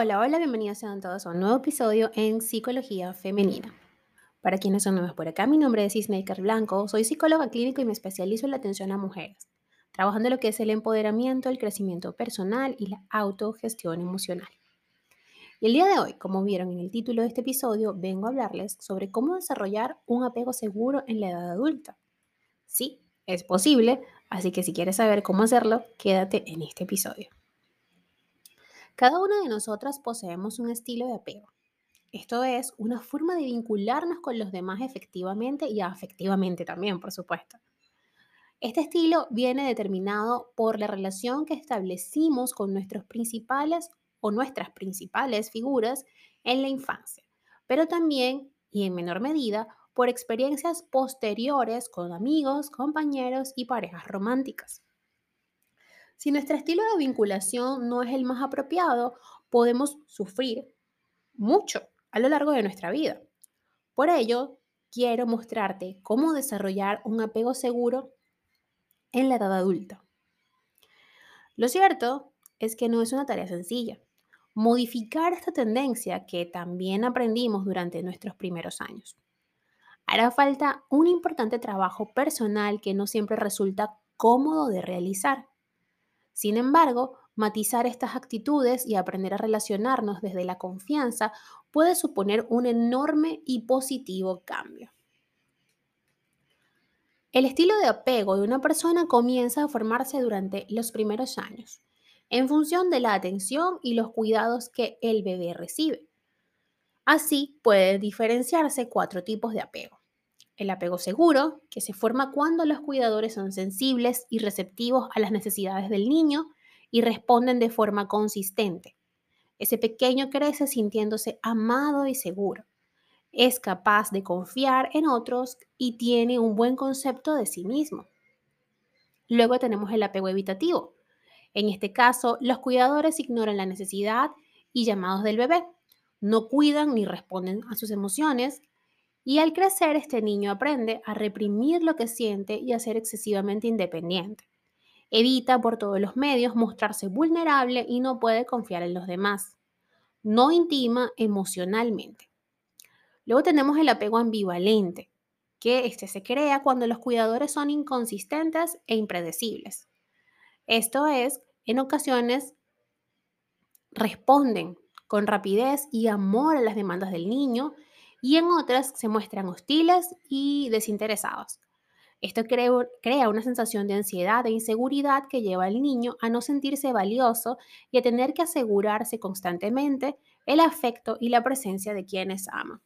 Hola, hola, bienvenidos sean todos a un nuevo episodio en Psicología Femenina. Para quienes son nuevos por acá, mi nombre es Isnaker Blanco, soy psicóloga clínica y me especializo en la atención a mujeres, trabajando en lo que es el empoderamiento, el crecimiento personal y la autogestión emocional. Y el día de hoy, como vieron en el título de este episodio, vengo a hablarles sobre cómo desarrollar un apego seguro en la edad adulta. Sí, es posible, así que si quieres saber cómo hacerlo, quédate en este episodio. Cada una de nosotras poseemos un estilo de apego. Esto es una forma de vincularnos con los demás efectivamente y afectivamente también, por supuesto. Este estilo viene determinado por la relación que establecimos con nuestros principales o nuestras principales figuras en la infancia, pero también, y en menor medida, por experiencias posteriores con amigos, compañeros y parejas románticas. Si nuestro estilo de vinculación no es el más apropiado, podemos sufrir mucho a lo largo de nuestra vida. Por ello, quiero mostrarte cómo desarrollar un apego seguro en la edad adulta. Lo cierto es que no es una tarea sencilla. Modificar esta tendencia que también aprendimos durante nuestros primeros años. Hará falta un importante trabajo personal que no siempre resulta cómodo de realizar. Sin embargo, matizar estas actitudes y aprender a relacionarnos desde la confianza puede suponer un enorme y positivo cambio. El estilo de apego de una persona comienza a formarse durante los primeros años, en función de la atención y los cuidados que el bebé recibe. Así puede diferenciarse cuatro tipos de apego. El apego seguro, que se forma cuando los cuidadores son sensibles y receptivos a las necesidades del niño y responden de forma consistente. Ese pequeño crece sintiéndose amado y seguro. Es capaz de confiar en otros y tiene un buen concepto de sí mismo. Luego tenemos el apego evitativo. En este caso, los cuidadores ignoran la necesidad y llamados del bebé, no cuidan ni responden a sus emociones y al crecer, este niño aprende a reprimir lo que siente y a ser excesivamente independiente. Evita por todos los medios mostrarse vulnerable y no puede confiar en los demás. No intima emocionalmente. Luego tenemos el apego ambivalente, que este se crea cuando los cuidadores son inconsistentes e impredecibles. Esto es, en ocasiones responden con rapidez y amor a las demandas del niño y en otras se muestran hostiles y desinteresados. Esto crea una sensación de ansiedad e inseguridad que lleva al niño a no sentirse valioso y a tener que asegurarse constantemente el afecto y la presencia de quienes ama.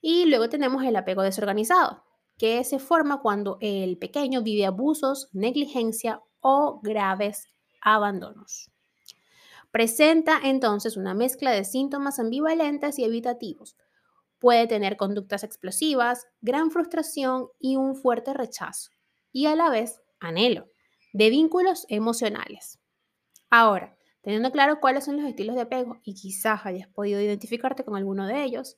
Y luego tenemos el apego desorganizado, que se forma cuando el pequeño vive abusos, negligencia o graves abandonos. Presenta entonces una mezcla de síntomas ambivalentes y evitativos, Puede tener conductas explosivas, gran frustración y un fuerte rechazo, y a la vez anhelo de vínculos emocionales. Ahora, teniendo claro cuáles son los estilos de apego y quizás hayas podido identificarte con alguno de ellos,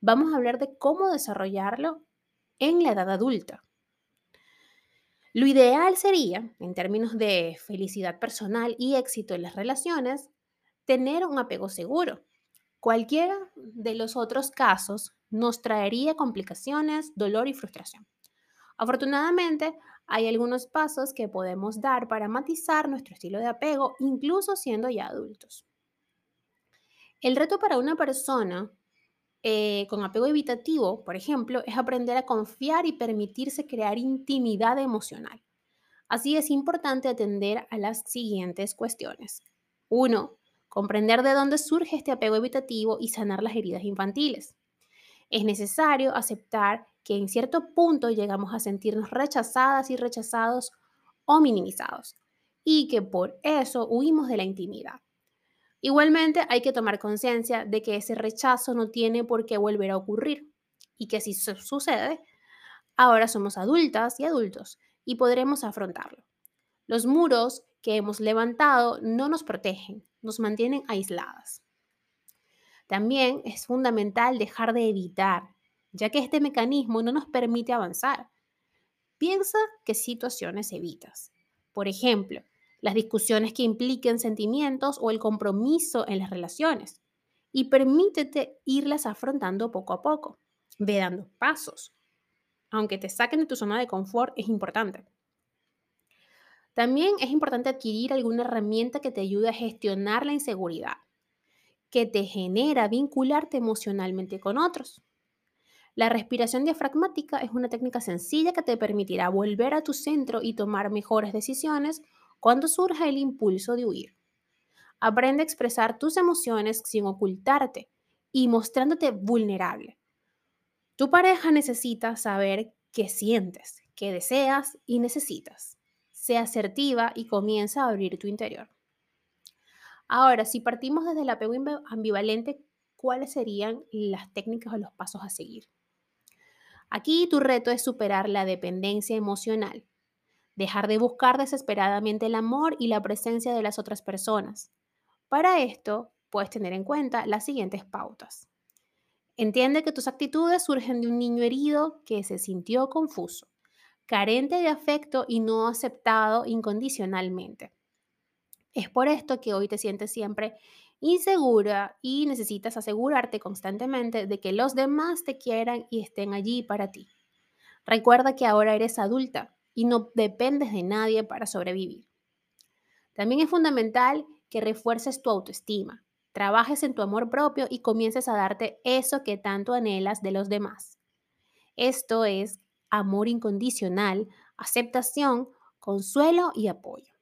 vamos a hablar de cómo desarrollarlo en la edad adulta. Lo ideal sería, en términos de felicidad personal y éxito en las relaciones, tener un apego seguro, Cualquiera de los otros casos nos traería complicaciones, dolor y frustración. Afortunadamente, hay algunos pasos que podemos dar para matizar nuestro estilo de apego, incluso siendo ya adultos. El reto para una persona eh, con apego evitativo, por ejemplo, es aprender a confiar y permitirse crear intimidad emocional. Así es importante atender a las siguientes cuestiones. Uno, comprender de dónde surge este apego evitativo y sanar las heridas infantiles. Es necesario aceptar que en cierto punto llegamos a sentirnos rechazadas y rechazados o minimizados y que por eso huimos de la intimidad. Igualmente hay que tomar conciencia de que ese rechazo no tiene por qué volver a ocurrir y que si sucede, ahora somos adultas y adultos y podremos afrontarlo. Los muros que hemos levantado no nos protegen, nos mantienen aisladas. También es fundamental dejar de evitar, ya que este mecanismo no nos permite avanzar. Piensa qué situaciones evitas. Por ejemplo, las discusiones que impliquen sentimientos o el compromiso en las relaciones. Y permítete irlas afrontando poco a poco. Ve dando pasos. Aunque te saquen de tu zona de confort, es importante. También es importante adquirir alguna herramienta que te ayude a gestionar la inseguridad, que te genera vincularte emocionalmente con otros. La respiración diafragmática es una técnica sencilla que te permitirá volver a tu centro y tomar mejores decisiones cuando surja el impulso de huir. Aprende a expresar tus emociones sin ocultarte y mostrándote vulnerable. Tu pareja necesita saber qué sientes, qué deseas y necesitas. Sea asertiva y comienza a abrir tu interior. Ahora, si partimos desde el apego ambivalente, ¿cuáles serían las técnicas o los pasos a seguir? Aquí tu reto es superar la dependencia emocional, dejar de buscar desesperadamente el amor y la presencia de las otras personas. Para esto, puedes tener en cuenta las siguientes pautas. Entiende que tus actitudes surgen de un niño herido que se sintió confuso, carente de afecto y no aceptado incondicionalmente. Es por esto que hoy te sientes siempre insegura y necesitas asegurarte constantemente de que los demás te quieran y estén allí para ti. Recuerda que ahora eres adulta y no dependes de nadie para sobrevivir. También es fundamental que refuerces tu autoestima, trabajes en tu amor propio y comiences a darte eso que tanto anhelas de los demás. Esto es amor incondicional, aceptación, consuelo y apoyo.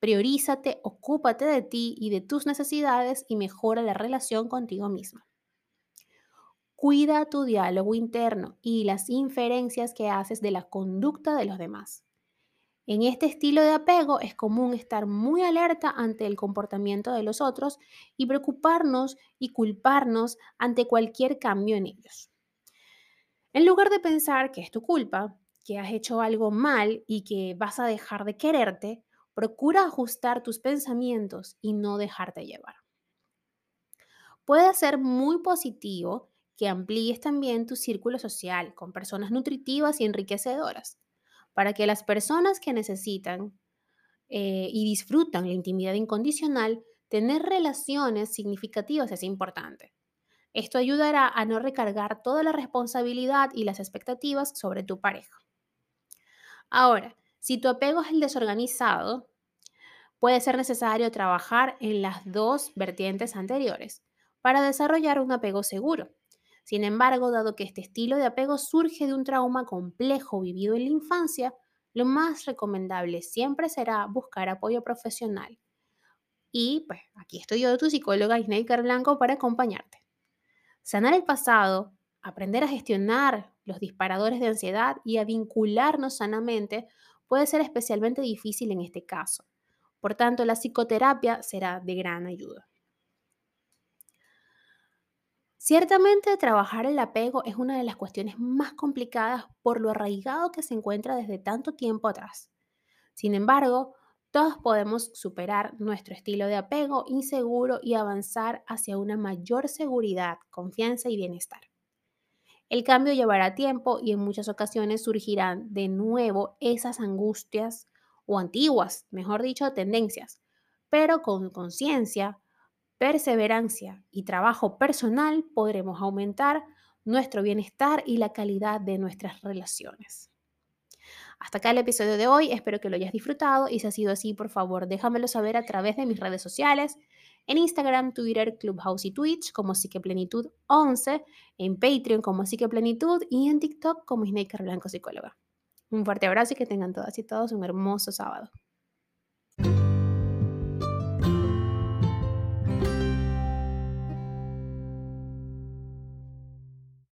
Priorízate, ocúpate de ti y de tus necesidades y mejora la relación contigo misma. Cuida tu diálogo interno y las inferencias que haces de la conducta de los demás. En este estilo de apego es común estar muy alerta ante el comportamiento de los otros y preocuparnos y culparnos ante cualquier cambio en ellos. En lugar de pensar que es tu culpa, que has hecho algo mal y que vas a dejar de quererte, Procura ajustar tus pensamientos y no dejarte llevar. Puede ser muy positivo que amplíes también tu círculo social con personas nutritivas y enriquecedoras, para que las personas que necesitan eh, y disfrutan la intimidad incondicional, tener relaciones significativas es importante. Esto ayudará a no recargar toda la responsabilidad y las expectativas sobre tu pareja. Ahora, si tu apego es el desorganizado, puede ser necesario trabajar en las dos vertientes anteriores para desarrollar un apego seguro. Sin embargo, dado que este estilo de apego surge de un trauma complejo vivido en la infancia, lo más recomendable siempre será buscar apoyo profesional. Y pues aquí estoy yo, tu psicóloga Isneikar Blanco, para acompañarte. Sanar el pasado, aprender a gestionar los disparadores de ansiedad y a vincularnos sanamente puede ser especialmente difícil en este caso. Por tanto, la psicoterapia será de gran ayuda. Ciertamente, trabajar el apego es una de las cuestiones más complicadas por lo arraigado que se encuentra desde tanto tiempo atrás. Sin embargo, todos podemos superar nuestro estilo de apego inseguro y avanzar hacia una mayor seguridad, confianza y bienestar. El cambio llevará tiempo y en muchas ocasiones surgirán de nuevo esas angustias o antiguas, mejor dicho, tendencias, pero con conciencia, perseverancia y trabajo personal podremos aumentar nuestro bienestar y la calidad de nuestras relaciones. Hasta acá el episodio de hoy, espero que lo hayas disfrutado y si ha sido así, por favor, déjamelo saber a través de mis redes sociales, en Instagram, Twitter, Clubhouse y Twitch como Psiqueplenitud 11, en Patreon como Psiqueplenitud y en TikTok como Snaker Blanco Psicóloga. Un fuerte abrazo y que tengan todas y todos un hermoso sábado.